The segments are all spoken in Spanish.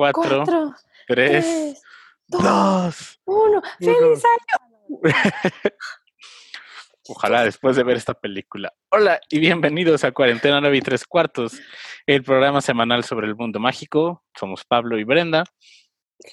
4, Cuatro, 3, tres, 2. uno. ¡Feliz año! Ojalá después de ver esta película. Hola y bienvenidos a Cuarentena 9 y 3 cuartos, el programa semanal sobre el mundo mágico. Somos Pablo y Brenda.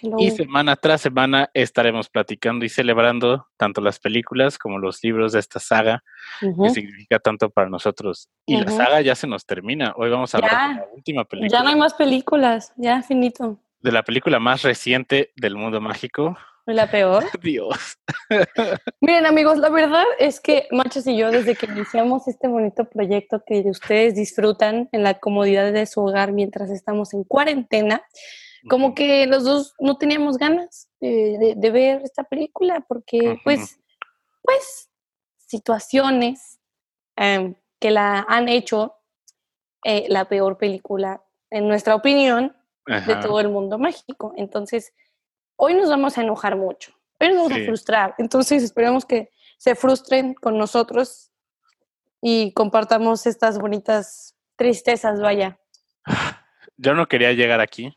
Hello. Y semana tras semana estaremos platicando y celebrando tanto las películas como los libros de esta saga Ujú. que significa tanto para nosotros. Y la Ujú. saga ya se nos termina. Hoy vamos a hablar Ya. de la última película, Ya no hay más películas, ya finito. de la película más reciente del mundo mágico. La peor. Dios. Miren, amigos, la verdad es que Machos y yo, desde que iniciamos este bonito proyecto que ustedes disfrutan en la comodidad de su hogar mientras estamos en cuarentena, como que los dos no teníamos ganas de, de- de ver esta película porque, pues, pues, situaciones em, que la han hecho eh, la peor película, en nuestra opinión, de todo el mundo mágico. Entonces, hoy nos vamos a enojar mucho, hoy nos vamos Sí. a frustrar. Entonces, esperemos que se frustren con nosotros y compartamos estas bonitas tristezas, vaya. Yo no quería llegar aquí.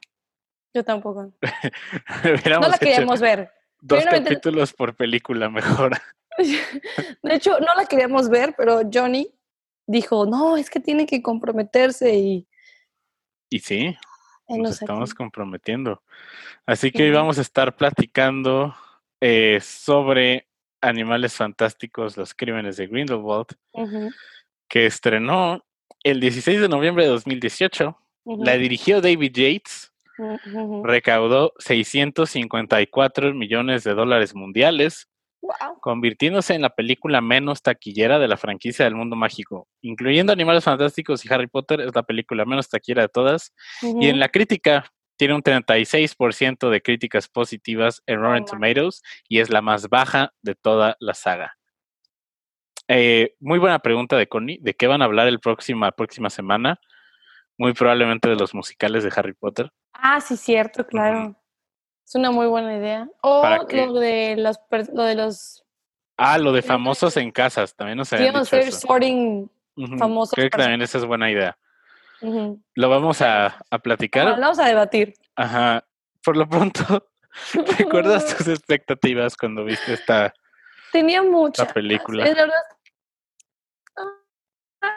Yo tampoco. No la queríamos ver. dos capítulos por película mejor. De hecho, no la queríamos ver, pero Johnny dijo, no, es que tiene que comprometerse y... Y sí, nos estamos comprometiendo. Así que hoy vamos a estar platicando eh, sobre Animales Fantásticos, los crímenes de Grindelwald, que estrenó el 16 de noviembre de 2018. ujú, La dirigió David Yates. Recaudó 654 millones de dólares mundiales, convirtiéndose en la película menos taquillera de la franquicia del mundo mágico. Incluyendo Animales Fantásticos y Harry Potter, es la película menos taquillera de todas. Y en la crítica, tiene un 36% de críticas positivas en Rotten ma. Tomatoes y es la más baja de toda la saga. Eh, muy buena pregunta de Connie, ¿de qué van a hablar el próxima, próxima semana? Muy probablemente de los musicales de Harry Potter. Ah, sí, cierto, claro. Es una muy buena idea. O lo de los lo de los Ah, lo de famosos en casas, también nos habían dicho hacer eso. sorting. Ujú, famosos Creo que personas. también esa es buena idea. Ujú. Lo vamos a, a platicar. Bueno, vamos a debatir. Ajá. Por lo pronto, ¿recuerdas tus expectativas cuando viste esta, Tenía mucha esta película? Es verdad.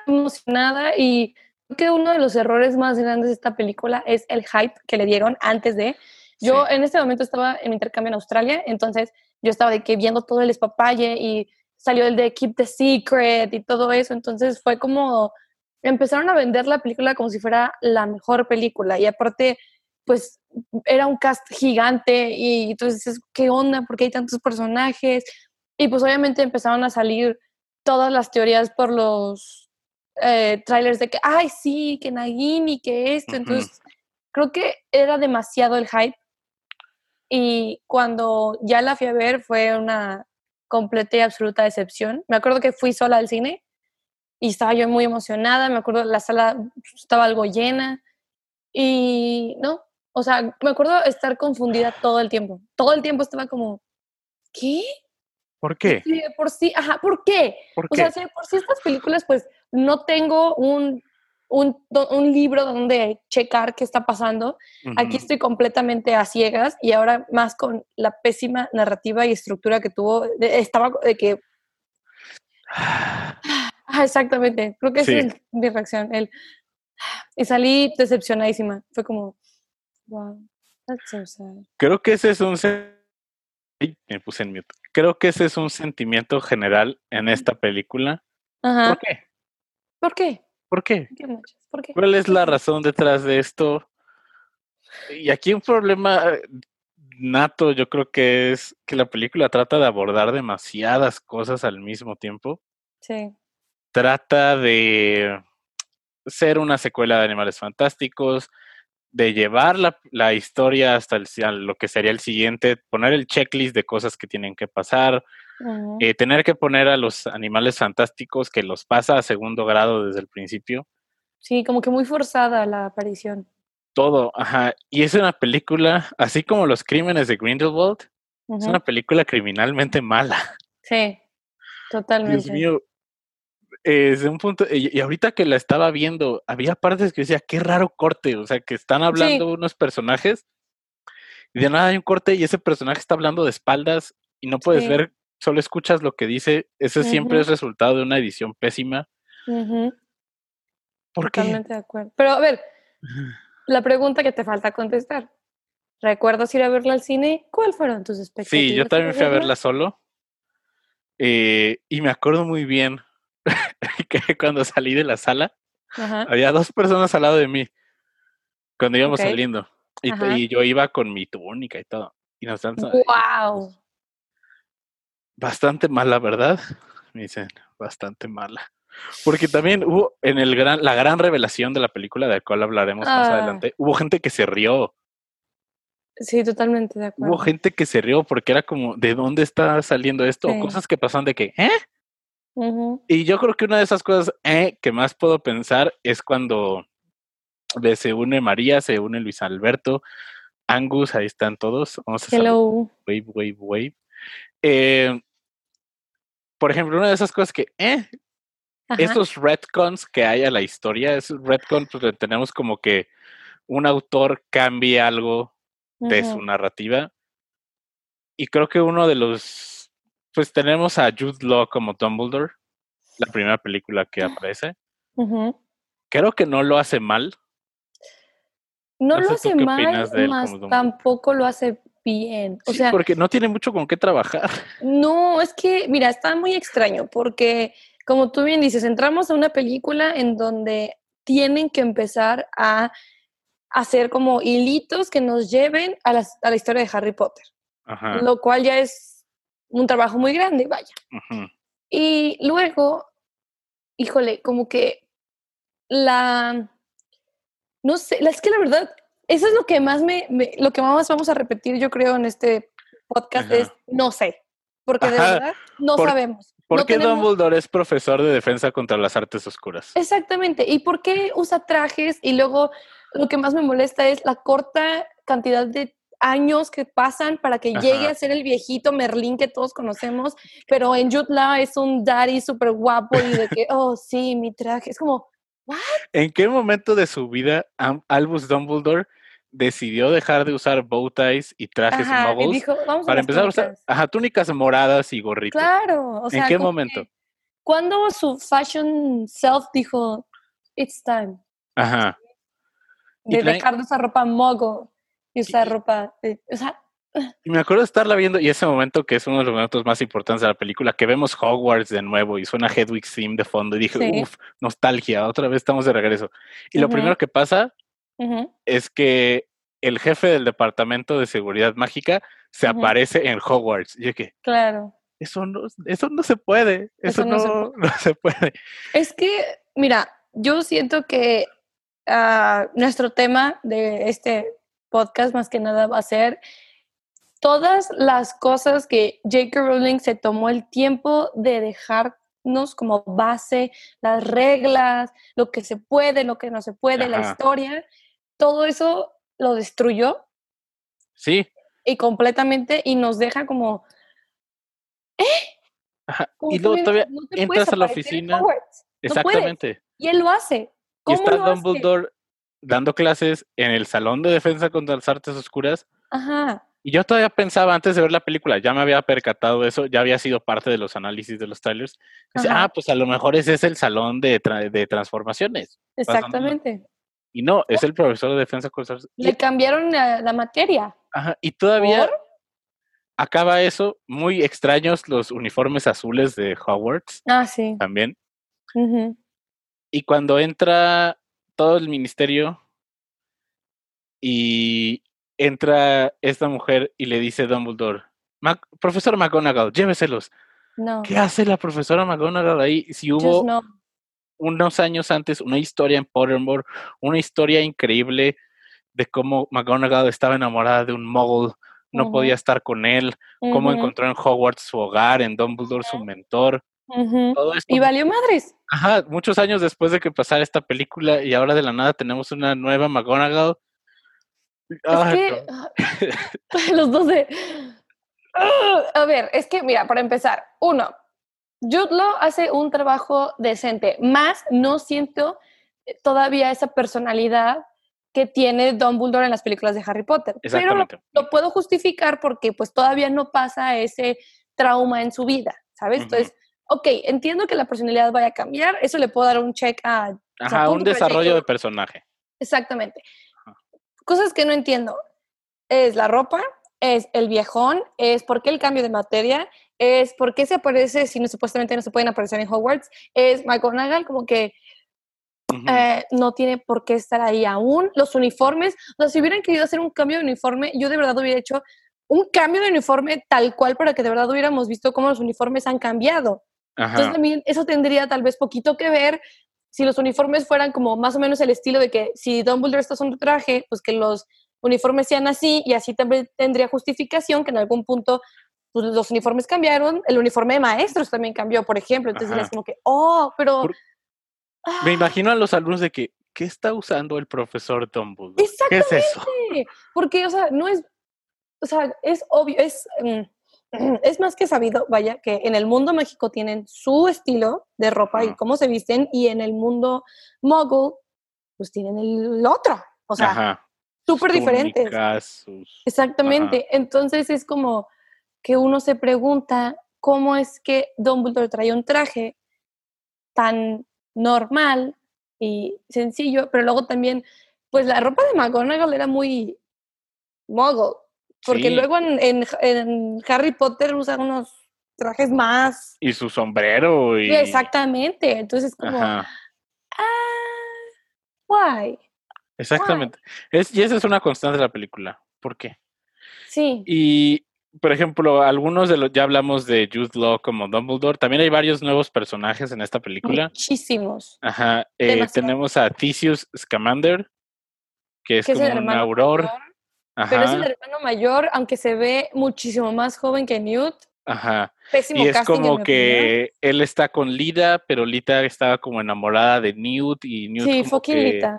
emocionada y que uno de los errores más grandes de esta película es el hype que le dieron antes de. Yo Sí. en este momento estaba en intercambio en Australia, entonces yo estaba de que viendo todo el espapalle y salió el de Keep the Secret y todo eso, entonces fue como empezaron a vender la película como si fuera la mejor película y aparte pues era un cast gigante y entonces ¿qué onda? ¿Por qué hay tantos personajes? Y pues obviamente empezaron a salir todas las teorías por los eh, trailers de que, ay, sí, que Nagini, que esto. Ujú. Entonces, creo que era demasiado el hype. Y cuando ya la fui a ver fue una completa y absoluta decepción. Me acuerdo que fui sola al cine y estaba yo muy emocionada. Me acuerdo la sala estaba algo llena. Y no, o sea, me acuerdo estar confundida todo el tiempo. Todo el tiempo estaba como, ¿qué? ¿Por qué? Sí, por sí, ajá, ¿por qué? ¿Por O qué? sea, si de por sí estas películas, pues no tengo un, un, un libro donde checar qué está pasando. Aquí estoy completamente a ciegas y ahora más con la pésima narrativa y estructura que tuvo. de- estaba de que. Ah, exactamente. Creo que Sí. es mi reacción. El, y salí decepcionadísima. Fue como, wow, that's so sad. Creo que ese es un me puse en mute. Creo que ese es un sentimiento general en esta película. Ajá. ¿Por qué? ¿Por qué? ¿Por qué? ¿Cuál es la razón detrás de esto? Y aquí un problema eh, nato, yo creo que es que la película trata de abordar demasiadas cosas al mismo tiempo. Sí. Trata de ser una secuela de Animales Fantásticos, de llevar la, la historia hasta el, lo que sería el siguiente, poner el checklist de cosas que tienen que pasar, Eh, tener que poner a los animales fantásticos que los pasa a segundo grado desde el principio. Sí, como que muy forzada la aparición. Todo, ajá. Y es una película, así como Los Crímenes de Grindelwald, es una película criminalmente mala. Sí, totalmente. Dios mío. eh, Desde un punto, y, y ahorita que la estaba viendo, había partes que decía, qué raro corte, o sea, que están hablando unos personajes y de nada hay un corte y ese personaje está hablando de espaldas y no puedes Sí. ver, solo escuchas lo que dice. Ese siempre es resultado de una edición pésima. Ujú, ¿Por qué? Totalmente de acuerdo. Pero a ver, la pregunta que te falta contestar. ¿Recuerdas ir a verla al cine? ¿Cuáles fueron tus expectativas? Sí, yo también fui a verla solo. eh, y me acuerdo muy bien que cuando salí de la sala, Ajá. había dos personas al lado de mí cuando íbamos saliendo. Y, yo iba con mi túnica y todo. Y nos ¡Wow! Bastante mala, ¿verdad? Me dicen, bastante mala. Porque también hubo en el gran, la gran revelación de la película, de la cual hablaremos más Ah. adelante, hubo gente que se rió. Sí, totalmente de acuerdo. Hubo gente que se rió porque era como, ¿de dónde está saliendo esto? O cosas que pasan de que, ¿eh? Y yo creo que una de esas cosas eh, que más puedo pensar es cuando se une María, se une Luis Alberto, Angus, ahí están todos. Vamos a saludar. Hello. Wave, wave, wave. Eh, por ejemplo, una de esas cosas que, eh, Ajá. estos retcons que hay a la historia, esos retcons pues, tenemos como que un autor cambie algo de su narrativa. Y creo que uno de los, pues tenemos a Jude Law como Dumbledore, la primera película que aparece. Ujú. Creo que no lo hace mal. No No lo hace mal, más tampoco lo hace bien. O Sí, sea, porque no tiene mucho con qué trabajar. no, es que, mira, está muy extraño porque, como tú bien dices, entramos a una película en donde tienen que empezar a hacer como hilitos que nos lleven a, las- a la historia de Harry Potter, Ajá. lo cual ya es un trabajo muy grande, vaya. Y luego, híjole, como que la, no sé, la- es que la verdad, eso es lo que más me, me- lo que más vamos a repetir, yo creo, en este podcast Ajá. es no sé, porque de verdad no por- sabemos. ¿Por no qué tenemos- Dumbledore es profesor de defensa contra las artes oscuras? Exactamente. ¿Y por qué usa trajes? Y luego lo que más me molesta es la corta cantidad de años que pasan para que llegue a ser el viejito Merlín que todos conocemos, pero en Jude Law es un daddy súper guapo y de que, oh, sí, mi traje. Es como, ¿En qué momento de su vida Albus Dumbledore decidió dejar de usar bow ties y trajes ajá, y muggles dijo, vamos para a empezar a usar túnicas". ajá, túnicas moradas y gorritos? Claro, o sea, ¿En qué momento? Cuando su fashion self dijo, it's time, Ajá. De dejar de usar ropa mogo y usar Y- ropa, de- o sea, Y me acuerdo de estarla viendo y ese momento que es uno de los momentos más importantes de la película, que vemos Hogwarts de nuevo y suena Hedwig's theme de fondo y dije, Sí. uff, nostalgia, otra vez estamos de regreso. Y lo Ujú. primero que pasa ujú, es que el jefe del departamento de seguridad mágica se Ujú. aparece en Hogwarts. Y yo que, claro. eso no, eso no se puede, eso, Eso no, no se no se puede. Es que, mira, yo siento que ah, nuestro tema de este podcast más que nada va a ser todas las cosas que J.K. Rowling se tomó el tiempo de dejarnos como base, las reglas, lo que se puede, lo que no se puede, la historia, todo eso lo destruyó Sí, y completamente y nos deja como, ajá. como y luego todavía no entras a la oficina. No. Exactamente. Y él lo hace. Y ¿Cómo está lo hace? Dumbledore dando clases en el salón de defensa contra las artes oscuras. Ajá. Y yo todavía pensaba antes de ver la película, ya me había percatado de eso, ya había sido parte de los análisis de los trailers. Dice, ah, pues a lo mejor ese es el salón de, tra- de transformaciones. Exactamente. Y no, es el profesor de defensa Le cambiaron la, la materia. Ajá, y todavía ¿Por? acaba eso, muy extraños los uniformes azules de Hogwarts Ah, sí. también. Y cuando entra todo el ministerio y entra esta mujer y le dice Dumbledore, "Mac- profesor McGonagall, lléveselos. No. ¿Qué hace la profesora McGonagall ahí? Si hubo no. unos años antes una historia en Pottermore, una historia increíble de cómo McGonagall estaba enamorada de un muggle, no podía estar con él, cómo encontró en Hogwarts su hogar, en Dumbledore su mentor. ujú. Todo esto, Y valió madres. ajá, muchos años después de que pasara esta película y ahora de la nada tenemos una nueva McGonagall. Ay, es no. que ah, los dos de... Ah, A ver, es que, mira, para empezar, uno, Jude Law hace un trabajo decente, más no siento eh, todavía esa personalidad que tiene Dumbledore en las películas de Harry Potter. Pero lo, lo puedo justificar porque pues todavía no pasa ese trauma en su vida, ¿sabes? Ujú. Entonces, ok, entiendo que la personalidad vaya a cambiar, eso le puedo dar un check a... o sea, Ajá, un desarrollo de personaje. Exactamente. Cosas que no entiendo. Es la ropa, es el viejón, es por qué el cambio de materia, es por qué se aparece si no, supuestamente no se pueden aparecer en Hogwarts, es McGonagall como que Ujú. eh, no tiene por qué estar ahí aún. Los uniformes, o sea, si hubieran querido hacer un cambio de uniforme, yo de verdad hubiera hecho un cambio de uniforme tal cual para que de verdad hubiéramos visto cómo los uniformes han cambiado. Entonces Ajá. también eso tendría tal vez poquito que ver si los uniformes fueran como más o menos el estilo de que si Dumbledore está usando traje, pues que los uniformes sean así y así también tendría justificación que en algún punto pues, los uniformes cambiaron, el uniforme de maestros también cambió, por ejemplo, entonces es como que, oh, pero... Por- ah, Me imagino a los alumnos de que, ¿qué está usando el profesor Dumbledore? ¿Qué es eso? Exactamente, porque, o sea, no es, o sea, es obvio, es, mm, es más que sabido, vaya, que en el mundo mágico tienen su estilo de ropa y cómo se visten, y en el mundo muggle, pues tienen el otro, o sea, súper diferentes. sus- Exactamente, entonces es como que uno se pregunta cómo es que Dumbledore trae un traje tan normal y sencillo, pero luego también, pues la ropa de McGonagall era muy muggle, porque Sí. luego en, en- en Harry Potter usan unos trajes más... Y su sombrero y... Exactamente, entonces como, Ajá. ah, why? Exactamente. Es, y esa es una constante de la película. ¿Por qué? Sí, Y, por ejemplo, algunos de los, ya hablamos de Jude Law como Dumbledore. También hay varios nuevos personajes en esta película. muchísimos. Ajá. eh, tenemos a Theseus Scamander, que es es como el un auror. Pero es el hermano mayor, aunque se ve muchísimo más joven que Newt. Ajá. Pésimo Y es casting, como opinión. que él está con Lida, pero Lita estaba como enamorada de Newt y Newt Sí, como que Lita.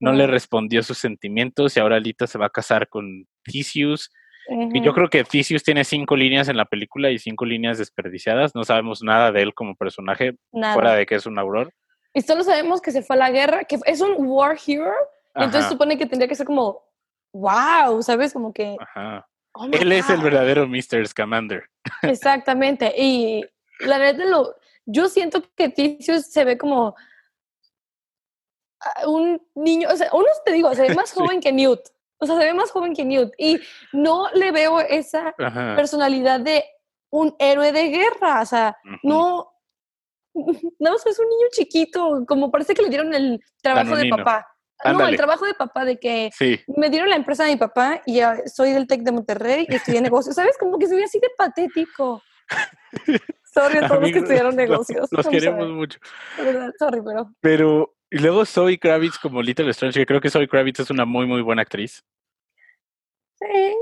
no le respondió sus sentimientos y ahora Lita se va a casar con Theseus. Y yo creo que Theseus tiene cinco líneas en la película y cinco líneas desperdiciadas. No sabemos nada de él como personaje, Nada. fuera de que es un auror. Y solo sabemos que se fue a la guerra, que es un war hero. Entonces supone que tendría que ser como, wow, ¿sabes? Como que... ajá. oh Él es el verdadero Mr. Scamander. Exactamente. Y la neta, lo, yo siento que Theseus se ve como ah, un niño, o sea, uno te digo, se ve más Sí. joven que Newt. O sea, se ve más joven que Newt. Y no le veo esa Ajá. personalidad de un héroe de guerra. O sea, ujú. no. No, o sea, es un niño chiquito, como parece que le dieron el trabajo Danonino. de papá. No, Ándale. el trabajo de papá de que Sí, me dieron la empresa de mi papá y ya soy del TEC de Monterrey y estudié negocios. ¿Sabes? Como que se ve así de patético. Sorry a todos los que estudiaron los- negocios. Los I'm queremos mucho. verdad, sorry, pero Pero, y luego Zoe Kravitz como Little Strange, que creo que Zoe Kravitz es una muy, muy buena actriz. sí.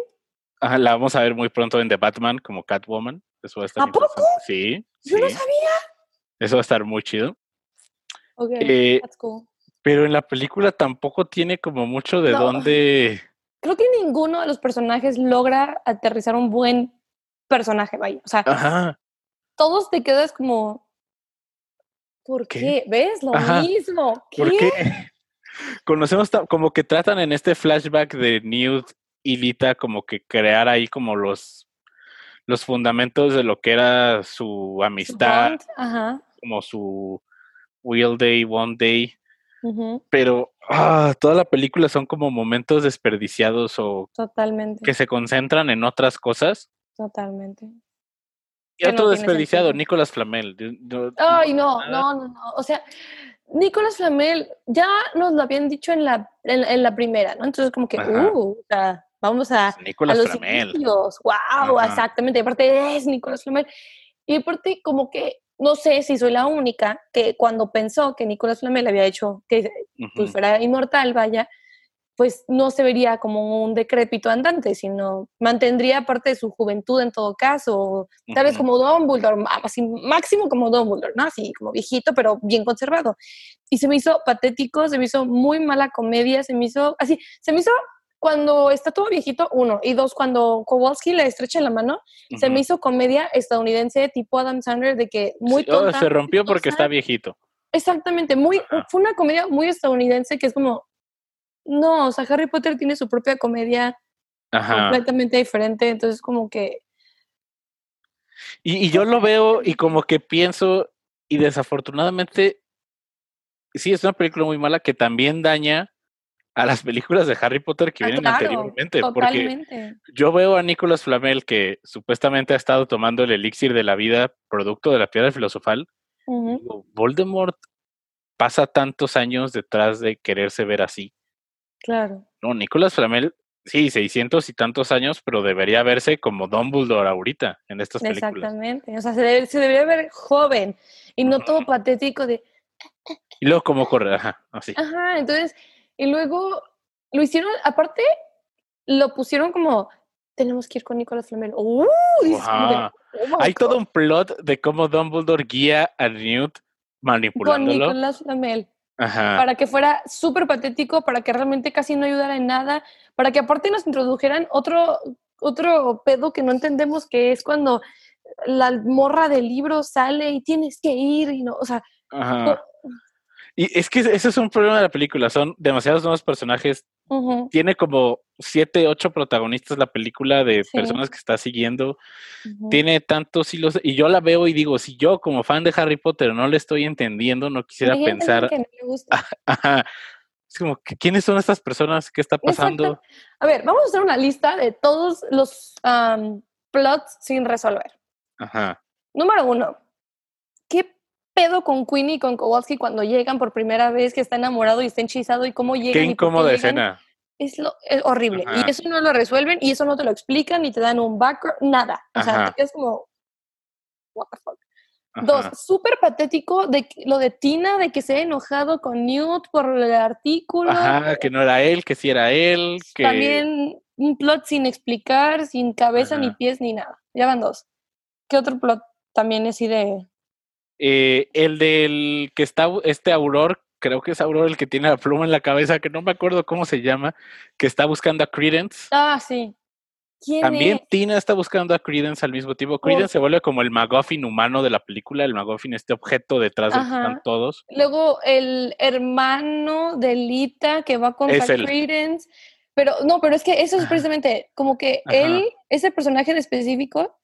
Ajá, la vamos a ver muy pronto en The Batman como Catwoman. Eso va a estar ¿A poco? Sí, Yo no sabía. Eso va a estar muy chido. Ok, Eh, that's cool. Pero en la película tampoco tiene como mucho de No. dónde. Creo que ninguno de los personajes logra aterrizar un buen personaje, vaya. O sea, Ajá. todos te quedas como, ¿por ¿Qué? qué? ¿Ves? Lo Ajá. mismo. ¿Por ¿Qué? qué? Conocemos como que tratan en este flashback de Newt y Lita como que crear ahí como los los fundamentos de lo que era su Su amistad, bond, Ajá. como su Will Day, One Day, pero ah, toda la película son como momentos desperdiciados o Totalmente. que se concentran en otras cosas. Totalmente. Y no otro desperdiciado. Nicolas Flamel. Ay, no, nada. no, no, no. O sea, Nicolás Flamel ya nos lo habían dicho en la, en, en la primera, ¿no? Entonces, como que, Ajá. uh, o sea, vamos a, a Nicolas los Flamel. inicios. Wow, Ajá. exactamente. Y aparte es Nicolás Flamel. Y aparte, como que, no sé si soy la única que cuando pensó que Nicolás Flamel había hecho que pues, fuera inmortal, vaya, pues no se vería como un decrépito andante, sino mantendría parte de su juventud en todo caso, tal vez como Dumbledore, así máximo como Dumbledore, ¿no? Así como viejito, pero bien conservado. Y se me hizo patético, se me hizo muy mala comedia, se me hizo así, se me hizo cuando está todo viejito, uno, y dos, cuando Kowalski le estrecha la mano, se me hizo comedia estadounidense tipo Adam Sandler de que muy Sí, oh, tonta, se rompió porque está viejito. Exactamente, muy, Ajá. fue una comedia muy estadounidense que es como, no, o sea, Harry Potter tiene su propia comedia Ajá. completamente diferente, entonces como que Y, y yo lo veo y como que pienso, y desafortunadamente, sí, es una película muy mala que también daña a las películas de Harry Potter que Ah, vienen claro, anteriormente. Porque totalmente. yo veo a Nicolas Flamel que supuestamente ha estado tomando el elixir de la vida, producto de la piedra filosofal. Ujú. digo, Voldemort pasa tantos años detrás de quererse ver así. Claro. No, Nicolas Flamel, sí, 600 y tantos años, pero debería verse como Dumbledore ahorita en estas películas. Exactamente. O sea, se, debe- se debería ver joven y no todo patético de, Y luego cómo corre, ajá, así. ajá, entonces, y luego lo hicieron, aparte, lo pusieron como, tenemos que ir con Nicolás Flamel. ¡Uh! "Oh Hay todo God". un plot de cómo Dumbledore guía a Newt con manipulándolo. Nicolás Flamel. Ajá. para que fuera súper patético, para que realmente casi no ayudara en nada, para que aparte nos introdujeran otro, otro pedo que no entendemos, que es cuando la morra del libro sale y tienes que ir, y no, o sea, Ajá. Y es que ese es un problema de la película, son demasiados nuevos personajes. Tiene como siete, ocho protagonistas la película de Sí. personas que está siguiendo. Tiene tantos hilos. Y yo la veo y digo, si yo como fan de Harry Potter no le estoy entendiendo, no quisiera Hay pensar. que no le gusta. Ajá. Es como, ¿quiénes son estas personas? ¿Qué está pasando? Exacto. A ver, vamos a hacer una lista de todos los am, plots sin resolver. Ajá. Número uno, ¿qué pedo con Queenie y con Kowalski cuando llegan por primera vez que está enamorado y está hechizado y cómo llegan? Qué incómoda escena. Es, lo, es horrible. Ajá. Y eso no lo resuelven y eso no te lo explican ni te dan un background, nada. O sea, te quedas como, what the fuck. Dos, Ajá. súper patético de lo de Tina, de que se ha enojado con Newt por el artículo. Ajá, que no era él, que sí era él, que También un plot sin explicar, sin cabeza ni Ajá. pies ni nada. Ya van dos. ¿Qué otro plot también es así de... eh, el del que está este Auror, creo que es Auror el que tiene la pluma en la cabeza, que no me acuerdo cómo se llama, que está buscando a Credence. Ah, sí. ¿Quién También es? Tina está buscando a Credence al mismo tiempo. Credence se vuelve como el MacGuffin humano de la película, el MacGuffin, este objeto detrás del que Ajá. están todos. Luego el hermano de Lita que va él. Credence. Pero no, pero es que eso es Ajá. precisamente como que Ajá. él, ese personaje en específico,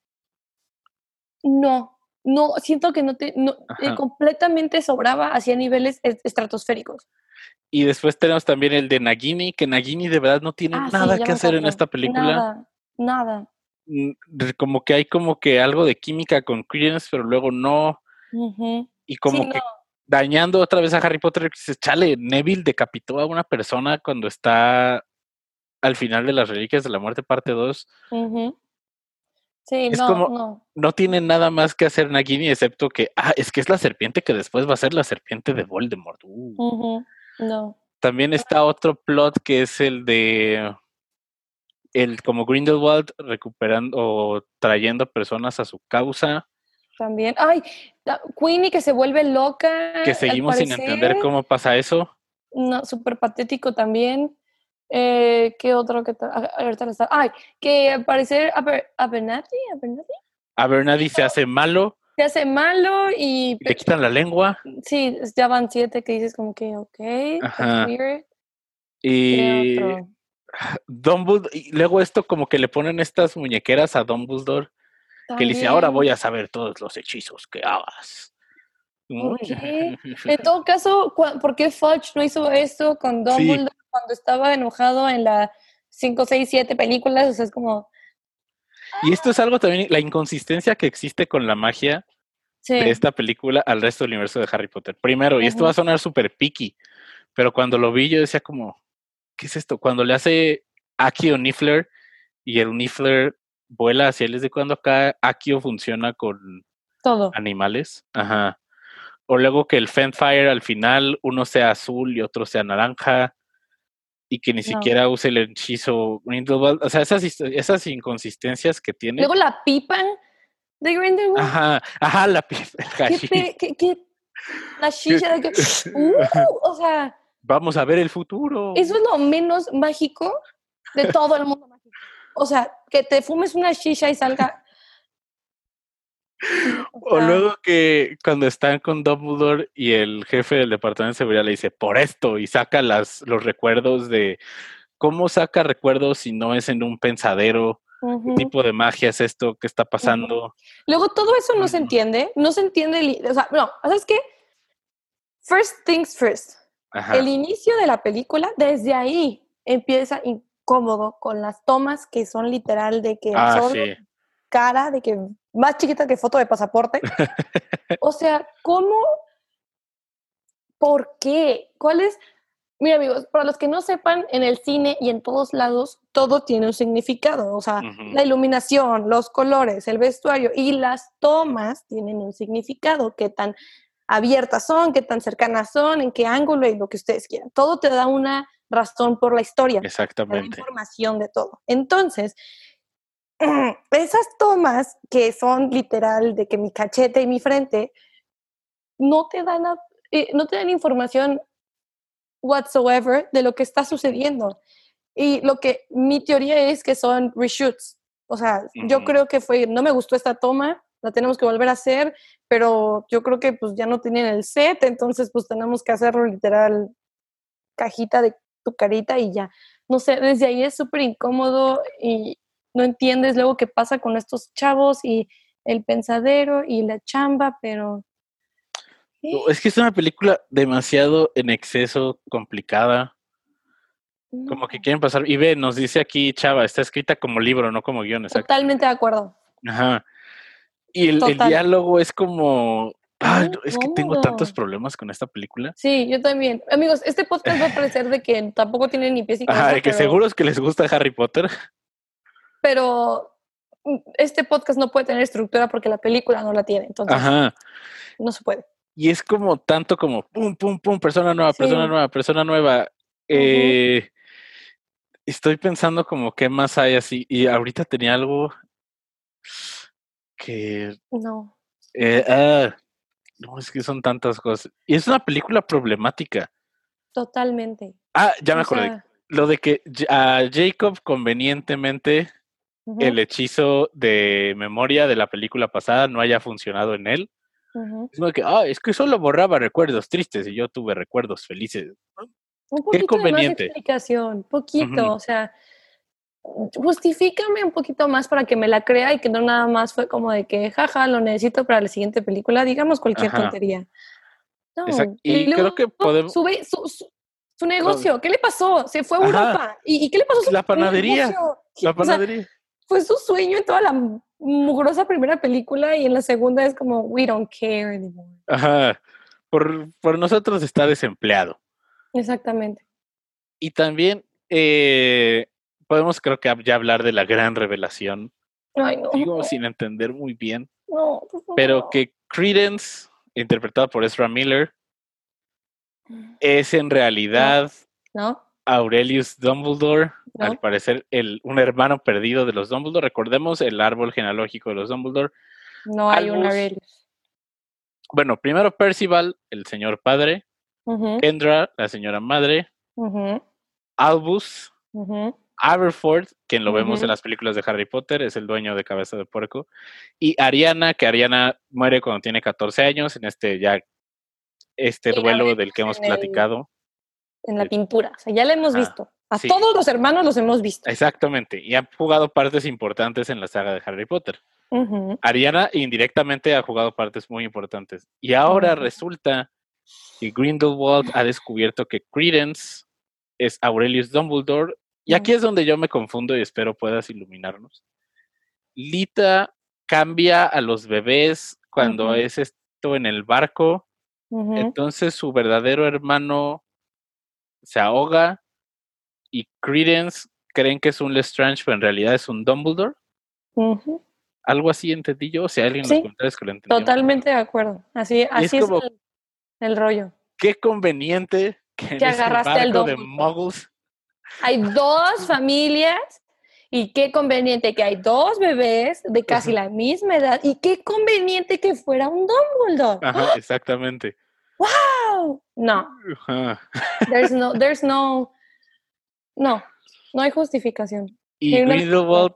no, no, siento que no te, no, eh, completamente sobraba hacia niveles es- estratosféricos. Y después tenemos también el de Nagini, que Nagini de verdad no tiene Ah, nada que hacer en esta película. Nada, nada. Mm, Como que hay como que algo de química con Credence, pero luego no. Y como Sí, que no. dañando otra vez a Harry Potter, que dices, chale, Neville decapitó a una persona cuando está al final de las Reliquias de la Muerte, parte 2. Ujú. Sí, Es no, como- no. No tiene nada más que hacer Nagini, excepto que, ah, es que es la serpiente que después va a ser la serpiente de Voldemort. Uh. No. También está otro plot que es el de el como Grindelwald recuperando o trayendo personas a su causa, También. Ay, Queenie que se vuelve loca. que seguimos sin entender cómo pasa eso. No, súper patético también. Eh, ¿Qué otro que ta- ah, ahorita está? Ay, que al parecer Aber- Abernathy, Abernathy Abernathy se hace malo, se hace malo y le quitan la lengua sí, ya van siete que dices como que ok, Ajá. weird. y. Dumbledore, y luego esto como que le ponen estas muñequeras a Dumbledore que le dice, ahora voy a saber todos los hechizos que hagas. ¿Por qué? En todo caso, ¿por qué Fudge no hizo esto con. Dumbledore cuando estaba enojado en la 5, 6, 7 películas? O sea, es como, Y esto es algo también, la inconsistencia que existe con la magia sí, de esta película al resto del universo de Harry Potter. Primero, y esto va a sonar súper picky, pero cuando lo vi yo decía como, ¿qué es esto? Cuando le hace Akio Niffler y el Niffler vuela hacia él, es de cuando acá Akio funciona con todo. animales. Ajá. O luego que el Fenfire al final uno sea azul y otro sea naranja y que ni No. siquiera use el hechizo Grindelwald. O sea, esas, esas inconsistencias que tiene. Luego la pipa de Grindelwald. Ajá, ajá, la pi- el ¿Qué, hashish. pe- qué- qué- La shisha de que. Uh, o sea, Vamos a ver el futuro. eso es lo menos mágico de todo el mundo mágico. O sea, que te fumes una shisha y salga. O luego que cuando están con Dumbledore y el jefe del departamento de seguridad le dice, por esto, y saca las, los recuerdos de, ¿cómo saca recuerdos si no es en un pensadero? ¿Qué tipo de magia es esto? ¿Qué está pasando? Luego todo eso no se entiende, no se entiende, o sea, no, ¿sabes qué? First things first. Ajá. El inicio de la película, desde ahí empieza incómodo con las tomas que son literal de que Ah, sí. cara, de que más chiquita que foto de pasaporte. o sea, ¿cómo? ¿Por qué? ¿Cuál es? Mira, amigos, para los que no sepan, en el cine y en todos lados, todo tiene un significado. O sea, la iluminación, los colores, el vestuario y las tomas tienen un significado. Qué tan abiertas son, qué tan cercanas son, en qué ángulo y lo que ustedes quieran. Todo te da una razón por la historia, Exactamente. información de todo. Entonces, esas tomas que son literal de que mi cachete y mi frente no te dan, a- eh, no te dan información whatsoever de lo que está sucediendo. Y lo que mi teoría es que son reshoots. O sea, yo creo que fue, no me gustó esta toma, la tenemos que volver a hacer, pero yo creo que pues ya no tienen el set, entonces pues tenemos que hacerlo literal cajita de tu carita y ya. No sé, desde ahí es súper incómodo y no entiendes luego qué pasa con estos chavos y el pensadero y la chamba, pero... Es que es una película demasiado en exceso complicada. Como que quieren pasar. Y ve, nos dice aquí Chava, está escrita como libro, no como guion, exacto. Totalmente de acuerdo. Ajá. Y el, diálogo es como. Es que tengo tantos problemas con esta película. Sí, yo también. Amigos, este podcast va a parecer de que tampoco tiene ni pies ni Ajá, cabeza, de que pero, seguros que les gusta Harry Potter. Pero mm, este podcast no puede tener estructura porque la película no la tiene, entonces Ajá. no se puede. Y es como tanto como pum, pum, pum, persona nueva, persona nueva, persona nueva. Eh, estoy pensando como qué más hay así. Y ahorita tenía algo que No. Eh, ah, no, es que son tantas cosas. Y es una película problemática. Totalmente. Ah, ya me O acordé. sea, Lo de que a Jacob convenientemente ujú, el hechizo de memoria de la película pasada no haya funcionado en él. ujú. Es como que, ah, es que solo borraba recuerdos tristes y yo tuve recuerdos felices. Un poquito de más conveniente. explicación, poquito, Ujú. o sea, justifícame un poquito más para que me la crea y que no nada más fue como de que, jaja, lo necesito para la siguiente película, digamos cualquier Ajá. tontería. No. Y creo luego que podemos- Sube su, su- su negocio, ¿qué le pasó? Se fue a. Europa. ¿Y, y qué le pasó a su La panadería. negocio? La O sea, panadería. Fue su sueño en toda la mugrosa primera película y en la segunda es como, we don't care anymore. Ajá. Por, por nosotros está desempleado. Exactamente. Y también eh, podemos creo que ya hablar de la gran revelación. Ay, no. Sigo sin entender muy bien. No, por Pero favor. que Credence, interpretado por Ezra Miller, es en realidad ¿No? Aurelius Dumbledore, ¿No? al parecer el, un hermano perdido de los Dumbledore. Recordemos el árbol genealógico de los Dumbledore. No hay Albus. Aurelius. Bueno, primero Percival, el señor padre, Kendra, la señora madre, Albus, ujú. Aberford, quien lo vemos en las películas de Harry Potter, es el dueño de Cabeza de Puerco, y Ariana, que Ariana muere cuando tiene 14 años, en este ya este duelo del que hemos en el- platicado. En la pintura. O sea, ya la hemos visto. A sí. todos los hermanos los hemos visto. Exactamente, y ha jugado partes importantes en la saga de Harry Potter. Ariana indirectamente ha jugado partes muy importantes. Y ahora resulta que Grindelwald ha descubierto que Credence es Aurelius Dumbledore. Y aquí es donde yo me confundo y espero puedas iluminarnos. Lita cambia a los bebés cuando es esto en el barco. Entonces su verdadero hermano se ahoga y Credence creen que es un Lestrange, pero en realidad es un Dumbledore. Algo así entendí yo. Si hay alguien en Sí, los comentarios que lo entendió. Totalmente de acuerdo. Así, así es, como- el, el rollo. Qué conveniente que, agarraste al barco de muggles. Hay dos familias y qué conveniente que hay dos bebés de casi la misma edad y qué conveniente que fuera un Dumbledore. Ajá, exactamente. ¡Wow! No, Ajá. there's no, there's no, no, no hay justificación. Y Hay una- Grindelwald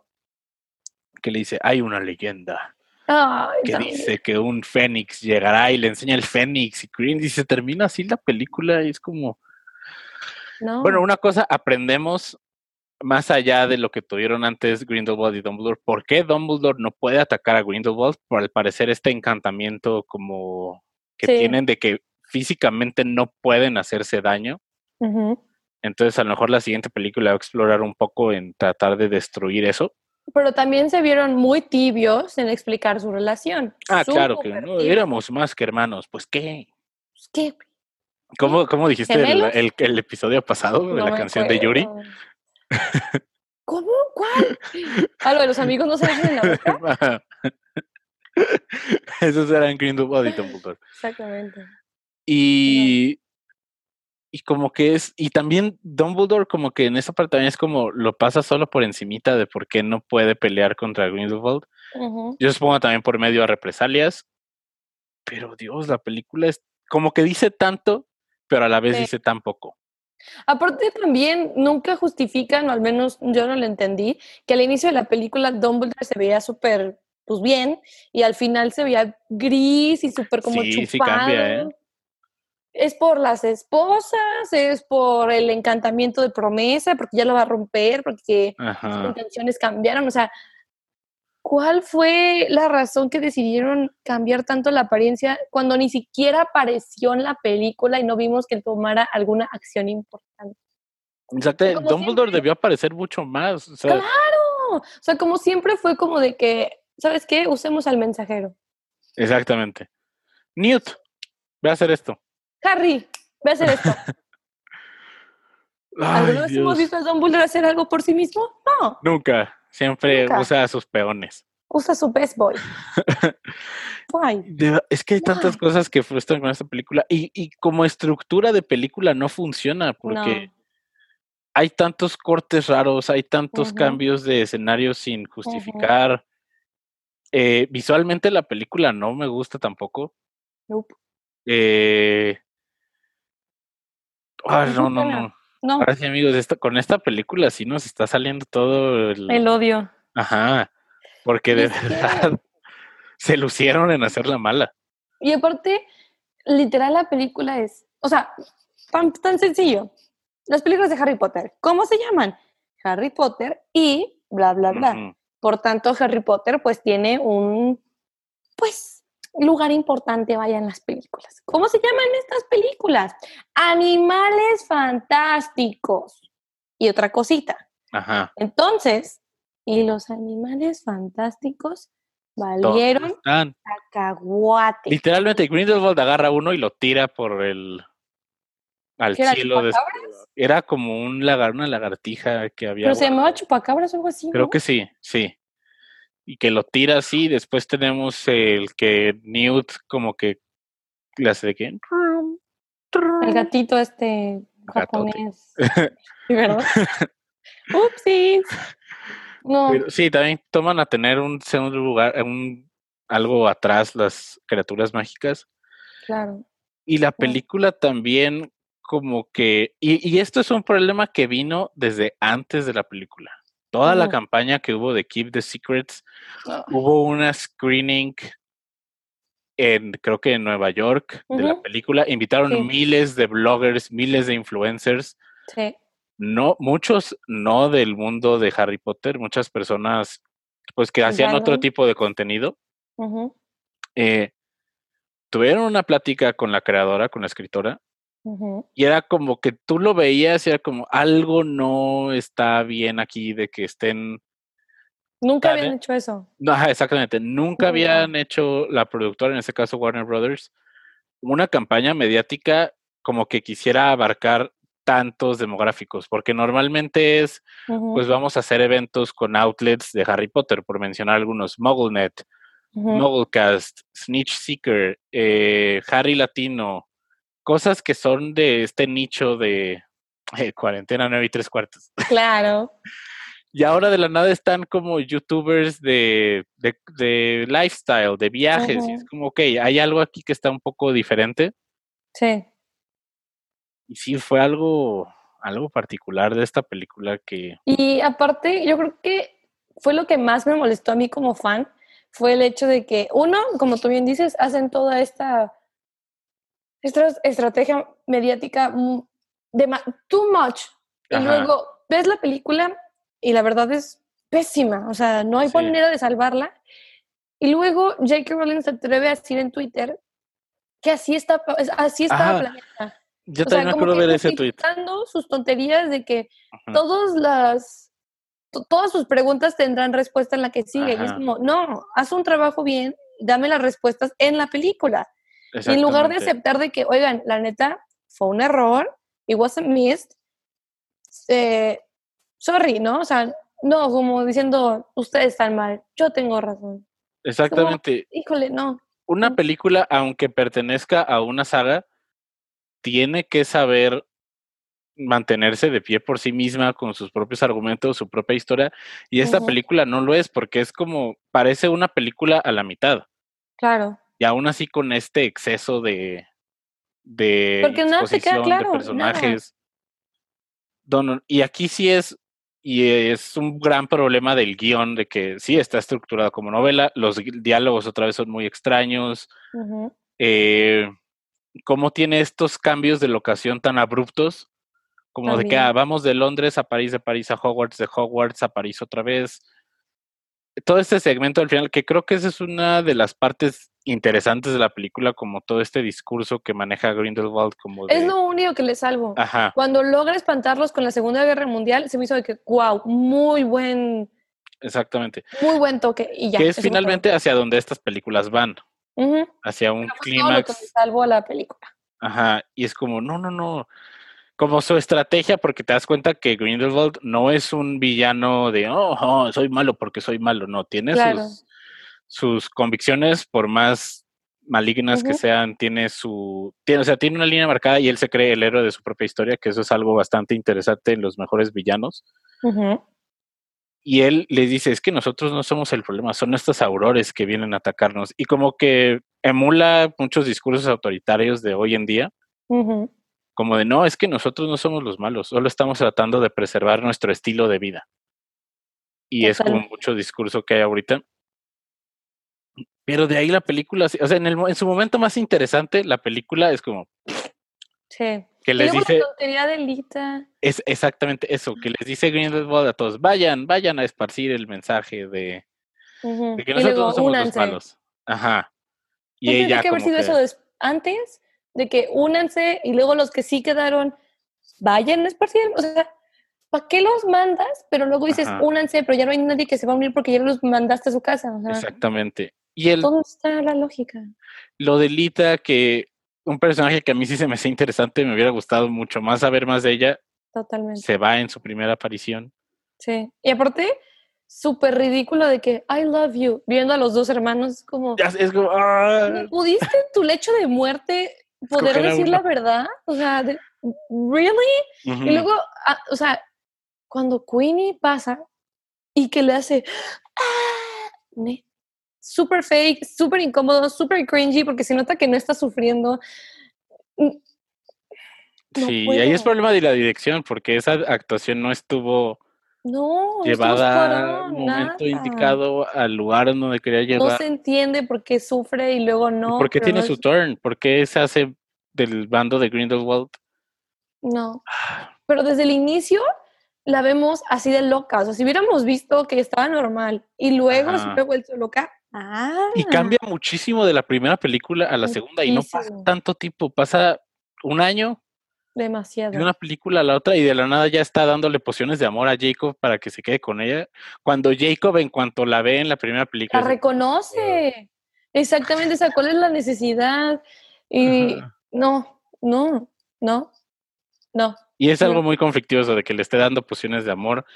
que le dice, hay una leyenda Ay, que también. dice que un fénix llegará y le enseña el fénix y Green y se termina así la película y es como, No. bueno, una cosa, aprendemos más allá de lo que tuvieron antes Grindelwald y Dumbledore, ¿por qué Dumbledore no puede atacar a Grindelwald? Por al parecer este encantamiento como que Sí. tienen de que físicamente no pueden hacerse daño. Entonces a lo mejor la siguiente película va a explorar un poco en tratar de destruir eso. Pero también se vieron muy tibios en explicar su relación. Ah, claro, que no, éramos más que hermanos. Pues qué. Pues, ¿Qué? ¿Cómo, cómo dijiste el, ¿Gemelos? el- el episodio pasado de la canción de Yuri? ¿Cómo? ¿Cuál? Lo de los amigos no se besan en la boca. Esos eran Grindelwald y Dumbledore. Exactamente. Y, y como que es, y también Dumbledore como que en esa parte también es como lo pasa solo por encimita de por qué no puede pelear contra Grindelwald. Yo supongo también por medio de represalias. Pero Dios, la película es como que dice tanto, pero a la vez Sí. dice tan poco. Aparte también nunca justifican, o al menos yo no lo entendí, que al inicio de la película Dumbledore se veía súper, pues bien, y al final se veía gris y súper como Sí, chupado. sí cambia, ¿eh? Es por las esposas, es por el encantamiento de promesa, porque ya lo va a romper, porque sus intenciones cambiaron. O sea, ¿cuál fue la razón que decidieron cambiar tanto la apariencia cuando ni siquiera apareció en la película y no vimos que él tomara alguna acción importante? Exacto, Dumbledore siempre. debió aparecer mucho más. O sea, ¡Claro! O sea, como siempre fue como de que, ¿sabes qué? Usemos al mensajero. exactamente. Newt, ve a hacer esto. Harry, ve a hacer esto. ¿Alguna vez hemos visto a Dumbledore hacer algo por sí mismo? No, Nunca. Siempre Nunca. usa a sus peones. usa su best boy. Why? De- es que hay tantas cosas que frustran con esta película. Y, y como estructura de película no funciona porque No. hay tantos cortes raros, hay tantos cambios de escenarios sin justificar. Eh, visualmente la película no me gusta tampoco. Nope. Eh, ay, No no, no, no. Ahora sí, amigos, esta, con esta película sí nos está saliendo todo el... el odio. Ajá, porque de que- verdad se lucieron en hacerla mala. Y aparte, literal, la película es, o sea, tan, tan sencillo. Las películas de Harry Potter, ¿cómo se llaman? Harry Potter y bla, bla, bla. Por tanto, Harry Potter pues tiene un, pues, lugar importante, vaya, en las películas. ¿Cómo se llaman estas películas? Animales fantásticos. Y otra cosita. Ajá. Entonces, y los animales fantásticos ¿dónde valieron cacahuate. Literalmente Grindelwald agarra uno y lo tira por el al ¿Qué era, cielo. de- era como un lagar, una lagartija que había. Pero se llamaba chupacabras o algo así. Creo ¿no? que sí, sí. Y que lo tira así. Después tenemos el que Newt como que le hace de que. El gatito este japonés. Sí, ¿verdad? Upsis. No, Pero sí, también toman a tener un segundo lugar, un algo atrás las criaturas mágicas. claro. Y la película también como que, y, y esto es un problema que vino desde antes de la película. Toda la Ujú. campaña que hubo de Keep the Secrets, Ah, hubo una screening en, creo que en Nueva York, de la película. Invitaron Sí. miles de bloggers, miles de influencers, Sí. no, muchos no del mundo de Harry Potter, muchas personas pues que hacían otro tipo de contenido. Eh, tuvieron una plática con la creadora, con la escritora, y era como que tú lo veías y era como algo no está bien aquí de que estén Nunca habían hecho eso. no, exactamente nunca habían hecho la productora en este caso Warner Brothers una campaña mediática como que quisiera abarcar tantos demográficos porque normalmente es pues vamos a hacer eventos con outlets de Harry Potter por mencionar algunos MuggleNet ujú. Mugglecast, Snitch Seeker, eh, Harry Latino, cosas que son de este nicho de eh, cuarentena nueve y tres cuartos. Claro. Y ahora de la nada están como youtubers de, de, de lifestyle, de viajes. Y es como, ok, hay algo aquí que está un poco diferente. Sí. Y sí, fue algo, algo particular de esta película que... Y aparte, yo creo que fue lo que más me molestó a mí como fan, fue el hecho de que, uno, como tú bien dices, hacen toda esta, esta estrategia mediática de too much. Y luego ves la película y la verdad es pésima, o sea, no hay manera de salvarla. Y luego J.K. Rowling se atreve a decir en Twitter que así está, así estaba planeada. Yo también me acuerdo ver ese tweet. sus tonterías de que todas las todas sus preguntas tendrán respuesta en la que sigue. Y es como, no, haz un trabajo bien, dame las respuestas en la película. Y en lugar de aceptar de que, oigan, la neta, fue un error, it wasn't missed, eh, sorry, ¿no? O sea, no, como diciendo, ustedes están mal, yo tengo razón. Exactamente. híjole, no. Una película, aunque pertenezca a una saga, tiene que saber mantenerse de pie por sí misma con sus propios argumentos, su propia historia. Y esta película no lo es porque es como, parece una película a la mitad. Claro. Y aún así con este exceso de, de exposición de personajes. y aquí sí es, y es un gran problema del guion, de que sí está estructurado como novela, los diálogos otra vez son muy extraños. eh, cómo tiene estos cambios de locación tan abruptos como de que ah, vamos de Londres a París, de París a Hogwarts, de Hogwarts a París otra vez. Todo este segmento al final, que creo que esa es una de las partes interesantes de la película, como todo este discurso que maneja Grindelwald. Como Es lo único que le salvo. Ajá. Cuando logra espantarlos con la Segunda Guerra Mundial, se me hizo de que, wow, muy buen. Exactamente. Muy buen toque. Y ya. Que es finalmente hacia donde estas películas van. Hacia un pues, clímax. salvo la película. Ajá. Y es como, no, no, no como su estrategia, porque te das cuenta que Grindelwald no es un villano de, oh, oh soy malo porque soy malo, no, tiene sus, sus convicciones, por más malignas que sean, tiene su, tiene, o sea, tiene una línea marcada y él se cree el héroe de su propia historia, que eso es algo bastante interesante en los mejores villanos. Y él le dice, es que nosotros no somos el problema, son estos aurores que vienen a atacarnos. Y como que emula muchos discursos autoritarios de hoy en día como de, no, es que nosotros no somos los malos, solo estamos tratando de preservar nuestro estilo de vida. Y es como mucho discurso que hay ahorita. Pero de ahí la película, o sea, en, el, en su momento más interesante, la película es como... Sí. Que les dice... de Es exactamente eso, que les dice Grindelwald a todos, vayan, vayan a esparcir el mensaje de, de que nosotros no somos los malos. Ajá. Y ella que haber sido eso antes de que únanse y luego los que sí quedaron, vayan a esparcir. O sea, ¿para qué los mandas? Pero luego dices, únanse, pero ya no hay nadie que se va a unir porque ya los mandaste a su casa. Exactamente. Y el, ¿Dónde está la lógica? Lo de Lita, que un personaje que a mí sí se me hace interesante, me hubiera gustado mucho más saber más de ella. Totalmente. Se va en su primera aparición. Sí. Y aparte, súper ridículo de que I love you, viendo a los dos hermanos, como. Es como. Ah. ¿Pudiste en tu lecho de muerte poder decir la verdad, o sea, ¿really? Y luego, ah, o sea, cuando Queenie pasa y que le hace, ah, super fake, súper incómodo, súper cringy, porque se nota que no está sufriendo. Sí, y ahí es problema de la dirección, porque esa actuación no estuvo no, llevada al momento indicado al lugar donde quería llevar. No se entiende por qué sufre y luego no. ¿Por qué tiene su turn? ¿Por qué se hace del bando de Grindelwald? No. Pero desde el inicio la vemos así de loca. O sea, si hubiéramos visto que estaba normal y luego se fue vuelto loca. Ah. Y cambia muchísimo de la primera película a la segunda y no pasa tanto tiempo. Pasa un año Demasiado. De una película a la otra y de la nada ya está dándole pociones de amor a Jacob para que se quede con ella. Cuando Jacob, en cuanto la ve en la primera película. La reconoce. Exactamente, o ¿cuál es la necesidad? Y no, no, no, no. Y es algo muy conflictivo de que le esté dando pociones de amor.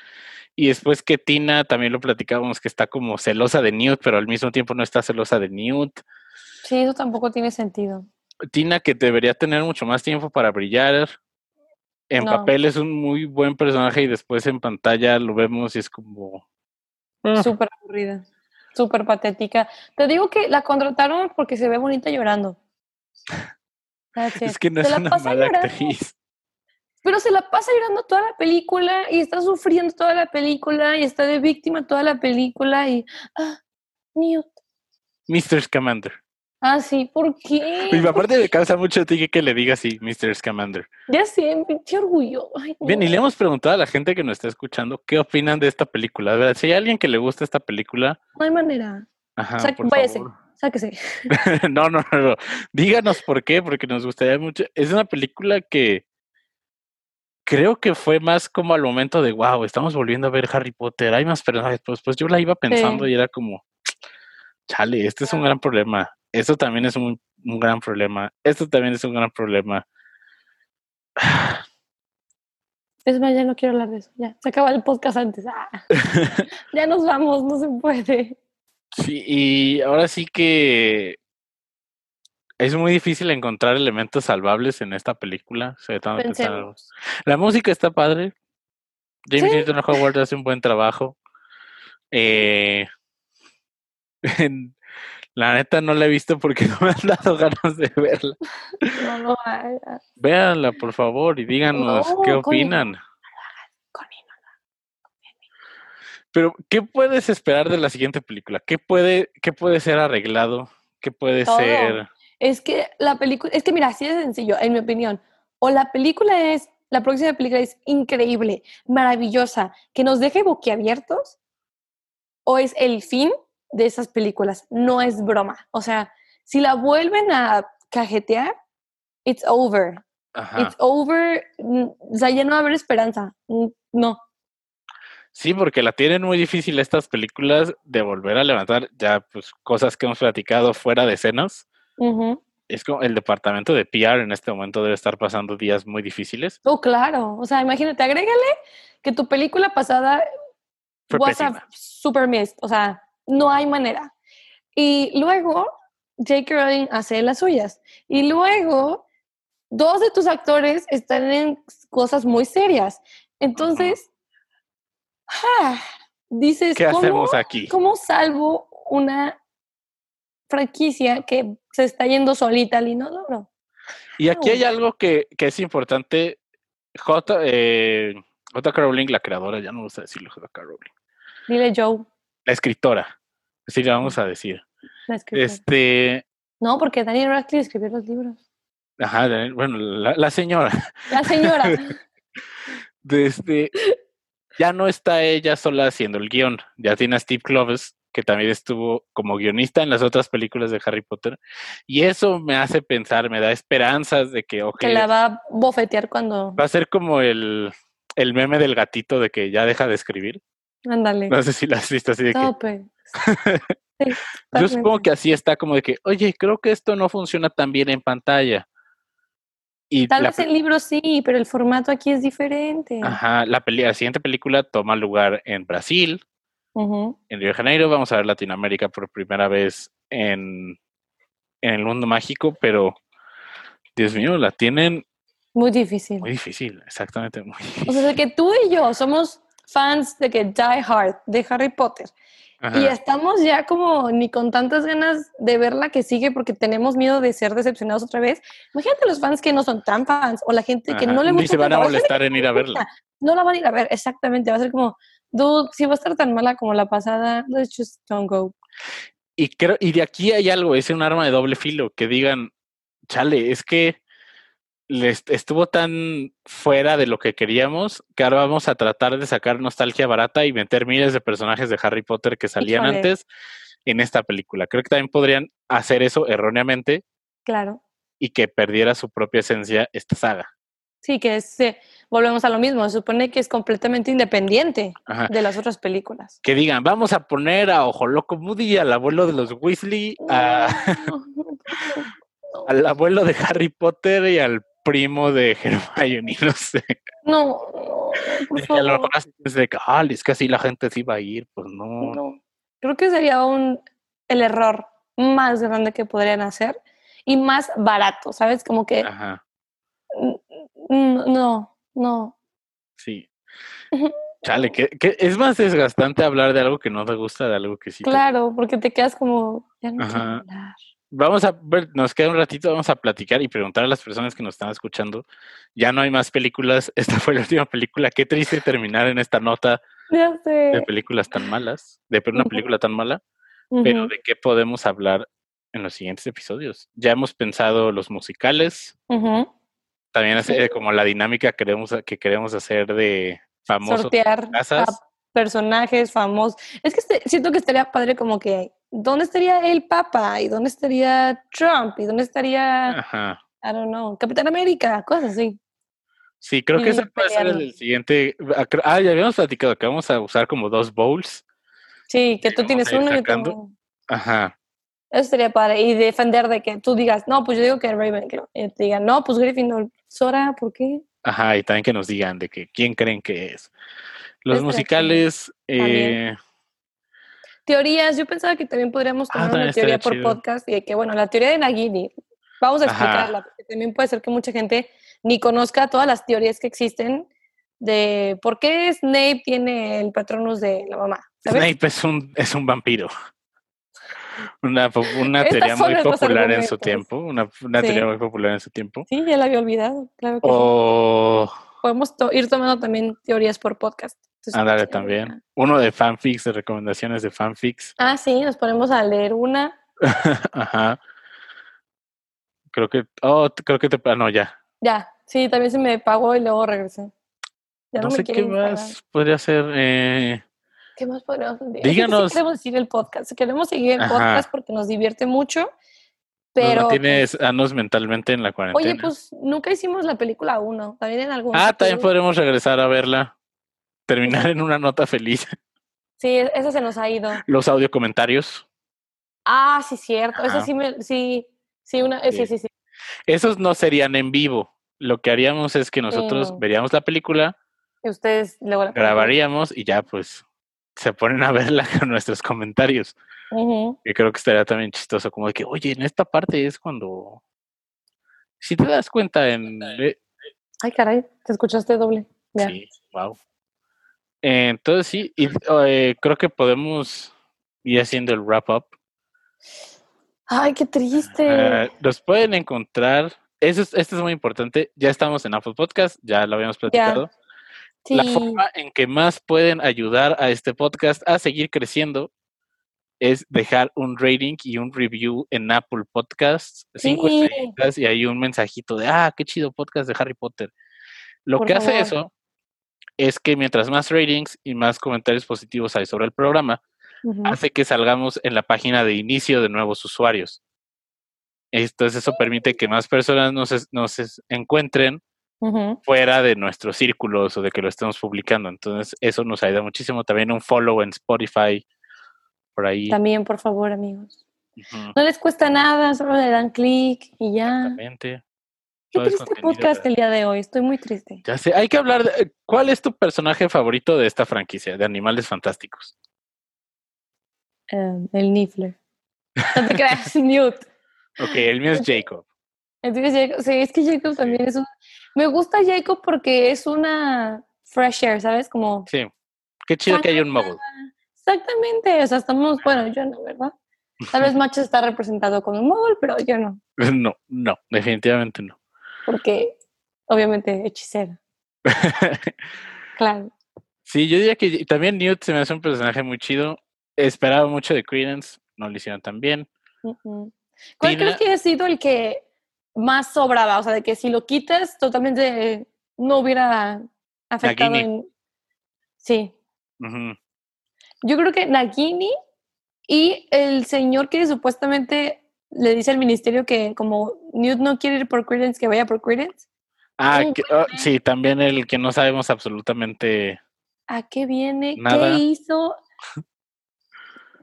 Y después que Tina, también lo platicábamos, que está como celosa de Newt, pero al mismo tiempo no está celosa de Newt. Sí, eso tampoco tiene sentido. Tina que debería tener mucho más tiempo para brillar. En papel es un muy buen personaje y después en pantalla lo vemos y es como... Ah. Súper aburrida, súper patética. Te digo que la contrataron porque se ve bonita llorando. Es que no es una mala actriz. Pero se la pasa llorando toda la película y está sufriendo toda la película y está de víctima toda la película y... Ah, Newt, Mr. Scamander. Ah, sí, ¿por qué? Y aparte me causa mucho tique que le diga así, Mr. Scamander. Ya sé, qué orgullo. Ay, Bien, y le hemos preguntado a la gente que nos está escuchando qué opinan de esta película. De verdad, si hay alguien que le gusta esta película, No hay manera. ajá, por váyase. favor. Sáquese. no, no, no, no. Díganos por qué, porque nos gustaría mucho. Es una película que creo que fue más como al momento de, wow, estamos volviendo a ver Harry Potter, hay más personajes. Pues, pues yo la iba pensando Sí. y era como, chale, este es un gran problema. Esto también es un, un gran problema. Esto también es un gran problema. Es más, ya no quiero hablar de eso. Ya, se acaba el podcast antes. Ah. ya nos vamos, no se puede. Sí, y ahora sí que es muy difícil encontrar elementos salvables en esta película. sobre todo. La música está padre. James Sí. Newton Howard hace un buen trabajo. Eh, en- la neta no la he visto porque no me han dado ganas de verla. No lo hagas, Véanla, por favor, y díganos qué No, opinan. No. Pero, ¿qué puedes esperar de la siguiente película? ¿Qué puede, qué puede ser arreglado? ¿Qué puede Todo. ser? Es que la película, es que mira, así de sencillo, en mi opinión. O la película es, la próxima película es increíble, maravillosa, que nos deje boquiabiertos, o es el fin de esas películas. No es broma. O sea, si la vuelven a cajetear, it's over. Ajá. It's over. O sea, ya no va a haber esperanza. No. Sí, porque la tienen muy difícil estas películas de volver a levantar ya pues cosas que hemos platicado fuera de escenas. Es como el departamento de PR en este momento debe estar pasando días muy difíciles. Oh, claro. O sea, imagínate, agrégale que tu película pasada Fue was a super missed. O sea, no hay manera. Y luego J.K. Rowling hace las suyas. Y luego dos de tus actores están en cosas muy serias. Entonces, ah, dices, ¿Qué ¿cómo, hacemos aquí? ¿cómo salvo una franquicia que se está yendo solita al inodoro? Y aquí hay algo que, que es importante. J. Eh, J.K. Rowling, la creadora, ya no gusta decirlo J.K. Rowling. Dile Joe. La escritora. Así le vamos a decir. la escritora. Este. No, porque Daniel Radcliffe escribió los libros. Ajá, bueno, la, la señora. La señora. Desde. Ya no está ella sola haciendo el guion. Ya tiene a Steve Kloves, que también estuvo como guionista en las otras películas de Harry Potter. Y eso me hace pensar, me da esperanzas de que, que la va a bofetear cuando. va a ser como el, el meme del gatito de que ya deja de escribir. Ándale. No sé si la has visto así de que. Tope. Sí, Yo supongo que así está como de que, oye, creo que esto no funciona tan bien en pantalla. Y Tal la, vez el libro sí, pero el formato aquí es diferente. ajá, la, peli- la siguiente película toma lugar en Brasil, en Río de Janeiro. Vamos a ver Latinoamérica por primera vez en, en el mundo mágico, pero Dios mío, la tienen Muy difícil. muy difícil, exactamente muy O sea, que tú y yo somos fans de que Die Hard, de Harry Potter, y Ajá, estamos ya como ni con tantas ganas de ver la que sigue porque tenemos miedo de ser decepcionados otra vez. Imagínate los fans que no son tan fans o la gente que ajá, no le Ni gusta se van a tanto. Molestar en ir a verla. No la van a ir a ver, exactamente. Va a ser como, dude, si va a estar tan mala como la pasada, let's just don't go. Y creo, y de aquí hay algo, es un arma de doble filo, que digan, chale, es que estuvo tan fuera de lo que queríamos que ahora vamos a tratar de sacar nostalgia barata y meter miles de personajes de Harry Potter que salían Híjole. antes en esta película. Creo que también podrían hacer eso erróneamente Claro. y que perdiera su propia esencia esta saga. Sí, que es, eh, volvemos a lo mismo, se supone que es completamente independiente Ajá. de las otras películas. Que digan, vamos a poner a Ojo Loco Moody, al abuelo de los Weasley, a- No, al abuelo de Harry Potter y al primo de Hermione, no sé. no, no, por Y a lo favor. mejor es de que, "Ah, es que así la gente sí va a ir, pues no. No. Creo que sería un, el error más grande que podrían hacer y más barato, ¿sabes? Como que Ajá, no, no. sí. Chale, que, que es más desgastante hablar de algo que no te gusta de algo que sí. te Claro, porque te quedas como, ya no quiero Ajá. hablar. Vamos a ver, nos queda un ratito, vamos a platicar y preguntar a las personas que nos están escuchando. Ya no hay más películas, esta fue la última película. Qué triste terminar en esta nota de películas tan malas, de una película tan mala. pero ¿de qué podemos hablar en los siguientes episodios? Ya hemos pensado los musicales, también Sí. hace como la dinámica que queremos, que queremos hacer de famosos Sortear a casas. personajes famosos. Es que este- siento que estaría padre como que, ¿dónde estaría el Papa? ¿Y dónde estaría Trump? ¿Y dónde estaría, Ajá. I don't know, Capitán América? Cosas así. Sí, creo que ese puede ser el siguiente. ah, ya habíamos platicado que vamos a usar como dos bowls. Sí, que tú tienes uno y yo tengo. Ajá. Eso sería padre. Y defender de que tú digas, no, pues yo digo que Ravenclaw. Y te digan, no, pues Gryffindor. Sora, ¿por qué? Ajá, y también que nos digan de que quién creen que es. Los musicales, eh, Teorías, yo pensaba que también podríamos Ah, tomar también una teoría por chido. podcast y de que, bueno, la teoría de Nagini, vamos a Ajá. explicarla, porque también puede ser que mucha gente ni conozca todas las teorías que existen de por qué Snape tiene el patronus de la mamá, ¿sabes? Snape es un, es un vampiro. Una, una teoría muy popular en su tiempo. Una, una Sí. teoría muy popular en su tiempo. Sí, ya la había olvidado, claro que sí. Podemos to- ir tomando también teorías por podcast. Ándale también. Uno de fanfics, de recomendaciones de fanfics. Ah, sí, nos ponemos a leer una. Ajá. Creo que. Oh, creo que te. Ah, no, ya. Ya, sí, también se me pagó y luego regresé. Ya No, no, me sé qué pagar. más podría ser. Eh, ¿Qué más podríamos decir? Es que sí Díganos. queremos decir el podcast. Queremos seguir el Ajá. podcast porque nos divierte mucho. Pero. mantiene pues, sanos mentalmente en la cuarentena. oye, pues nunca hicimos la película 1. También en algún. ah, también podremos regresar a verla. Terminar en una nota feliz. Sí, esa se nos ha ido. Los audio comentarios. Ah, sí, cierto. Ajá. sí me. Sí, sí, una. eh, Sí. Sí, sí, sí. Esos no serían en vivo. Lo que haríamos es que nosotros no. veríamos la película, Y ustedes luego la grabaríamos y ya pues se ponen a verla con nuestros comentarios. Ujú. Que creo que estaría también chistoso, como de que, oye, en esta parte es cuando. Si te das cuenta en. Ay, caray, te escuchaste doble. Ya. Sí, wow. Entonces sí, y eh, creo que podemos ir haciendo el wrap up. Ay, qué triste. Eh, nos pueden encontrar. Eso es, esto es muy importante. Ya estamos en Apple Podcast, ya lo habíamos platicado. La Sí. forma en que más pueden ayudar a este podcast a seguir creciendo es dejar un rating y un review en Apple Podcasts, cinco Sí. estrellitas y hay un mensajito de, ah, qué chido podcast de Harry Potter. Lo Por que hace eso es que mientras más ratings y más comentarios positivos hay sobre el programa, hace que salgamos en la página de inicio de nuevos usuarios. Entonces eso permite que más personas nos, nos encuentren fuera de nuestros círculos o de que lo estemos publicando. Entonces eso nos ayuda muchísimo. También un follow en Spotify por ahí. También, por favor, amigos. No les cuesta nada, solo le dan clic y ya. Exactamente. Qué triste podcast para- el día de hoy. Estoy muy triste. Ya sé, hay que hablar de cuál es tu personaje favorito de esta franquicia de Animales Fantásticos. Em, el Niffler. No te creas, Newt. Ok, el mío es Jacob. Entonces, Jacob, sí, es que Jacob también es un... Me gusta Jacob porque es una fresh air, ¿sabes? Como... Sí. Qué chido que haya un mogul. Exactamente, o sea, estamos... Bueno, yo no, ¿verdad? Tal vez Macho está representado con un mogul, pero yo no. No, no, definitivamente no. Porque, obviamente, hechicera. Claro. sí, yo diría que también Newt se me hace un personaje muy chido. Esperaba mucho de Credence, no lo hicieron tan bien. ¿Cuál Tina- crees que ha sido el que más sobraba? O sea, de que si lo quitas, totalmente no hubiera afectado Nagini. en... Sí. Yo creo que Nagini y el señor que supuestamente le dice al ministerio que como Newt no quiere ir por Credence, que vaya por Credence. Ah, que- oh, sí, también el que no sabemos absolutamente. ¿A qué viene? Nada. ¿Qué hizo?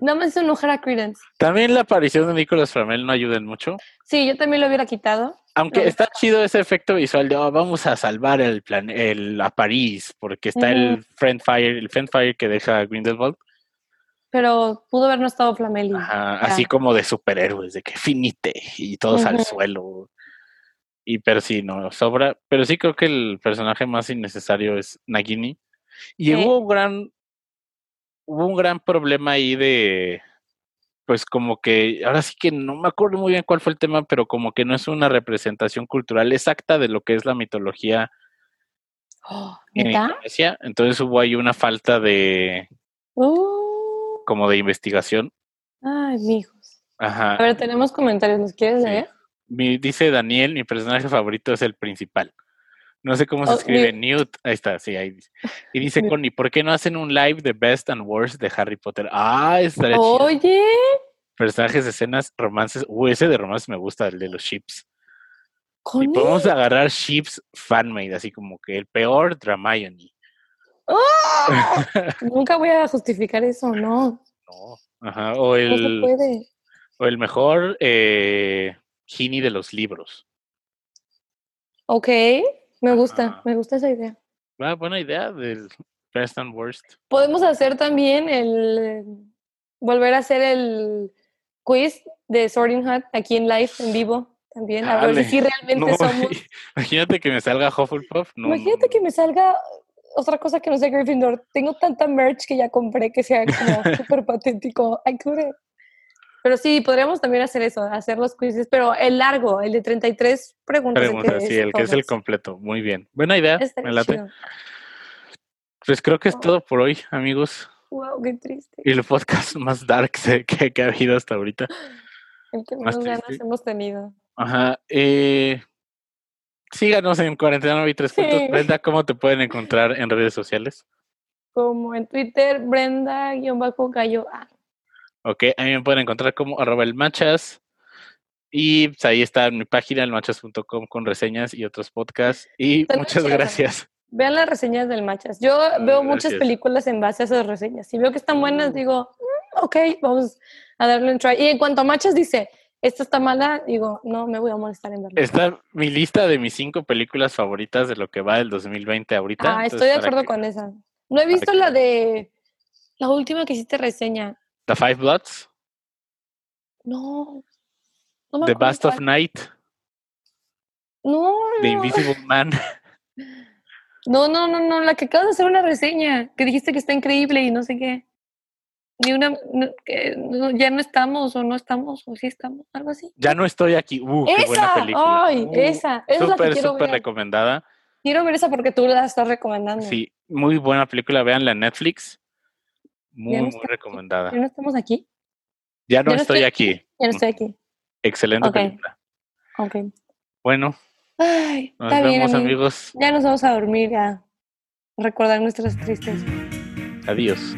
Nada más hizo enojar a Credence. También la aparición de Nicolas Flamel no ayuda en mucho. Sí, yo también lo hubiera quitado. Aunque está chido ese efecto visual de "Oh, vamos a salvar el plan el, a París, porque está el Friend Fire, el Friend Fire que deja Grindelwald, Pero pudo haber no estado Flamel. y- Ajá, ya. así como de superhéroes, de que finite y todos al suelo. Y pero sí, no, sobra. Pero sí creo que el personaje más innecesario es Nagini. Y hubo un gran, hubo un gran problema ahí de, pues como que, ahora sí que no me acuerdo muy bien cuál fue el tema, pero como que no es una representación cultural exacta de lo que es la mitología Oh, en. Entonces hubo ahí una falta de, Uh, como de investigación. Ay, mijos. Ajá. A ver, tenemos comentarios, ¿los quieres Sí. leer? Mi, dice Daniel, mi personaje favorito es el principal. No sé cómo se Oh, escribe mi- Newt. Ahí está, sí, ahí dice. Y dice Connie, ¿por qué no hacen un live de Best and Worst de Harry Potter? Ah, estaría chido. Oye, Personajes, escenas, romances. Uh, ese de romances me gusta, el de los ships. Y Connie. podemos agarrar ships fanmade, así como que el peor Dramione. ¡Ah! Nunca voy a justificar eso, no. No. Ajá. O No se el, puede. o el mejor eh, de los libros. Ok, me gusta, Ajá. me gusta esa idea. Ah, buena idea del Best and Worst. Podemos hacer también el. Volver a hacer el quiz de Sorting Hat aquí en live, en vivo, también. A ver si realmente No, somos. Imagínate que me salga Hufflepuff. No, Imagínate que me salga otra cosa que no sea Gryffindor. Tengo tanta merch que ya compré que sea como súper patético. I couldn't. Pero sí, podríamos también hacer eso, hacer los quizzes, pero el largo, el de 33 preguntas. el Pregunta, sí, el que es el completo. Muy bien. Buena idea. Estaría Me late. chido. Pues creo que es Oh. todo por hoy, amigos. Wow, qué triste. Y el podcast más dark que, que- ha habido hasta ahorita. El que más menos ganas hemos tenido. Ajá. Eh, síganos en Cuarentena y tres puntos. Sí. Brenda, ¿cómo te pueden encontrar en redes sociales? Como en Twitter, Brenda-Gallo. Ah, Ok, a mí me pueden encontrar como arroba el machas. Y pues, ahí está mi página, elmachas.com, con reseñas y otros podcasts. Y muchas gracias. vean las reseñas del Machas. Yo veo muchas películas en base a esas reseñas. Si veo que están buenas, Uh. digo, "Mm, ok, vamos a darle un try. Y en cuanto a Machas dice, esta está mala, digo, no me voy a molestar en verla. Está mi lista de mis cinco películas favoritas de lo que va del 2020 ahorita. Ah, entonces, estoy de acuerdo que- con esa. No he visto la de la última que hiciste reseña. The Five Bloods, No. no me The Bast of. Night, No, The. Invisible Man. No, no, no, no, la que acabas de hacer una reseña, que dijiste que está increíble y no sé qué. Ni una, no, ya no estamos o no estamos o sí estamos, algo así. Ya no estoy aquí. Uh, qué buena ¡Esa! película. ¡Ay, Uh, esa! Esa es la que Súper, quiero ver. recomendada. Quiero ver esa porque tú la estás recomendando. Sí, muy buena película. Véanla en Netflix. Muy, no muy aquí. recomendada. ¿Ya no estamos aquí? Ya no ya no estoy estoy aquí. Ya no estoy aquí. Excelente Ok. película. Ok. Bueno, Ay, nos está vemos, amigo. amigos. Ya nos vamos a dormir a recordar nuestras tristezas. Adiós.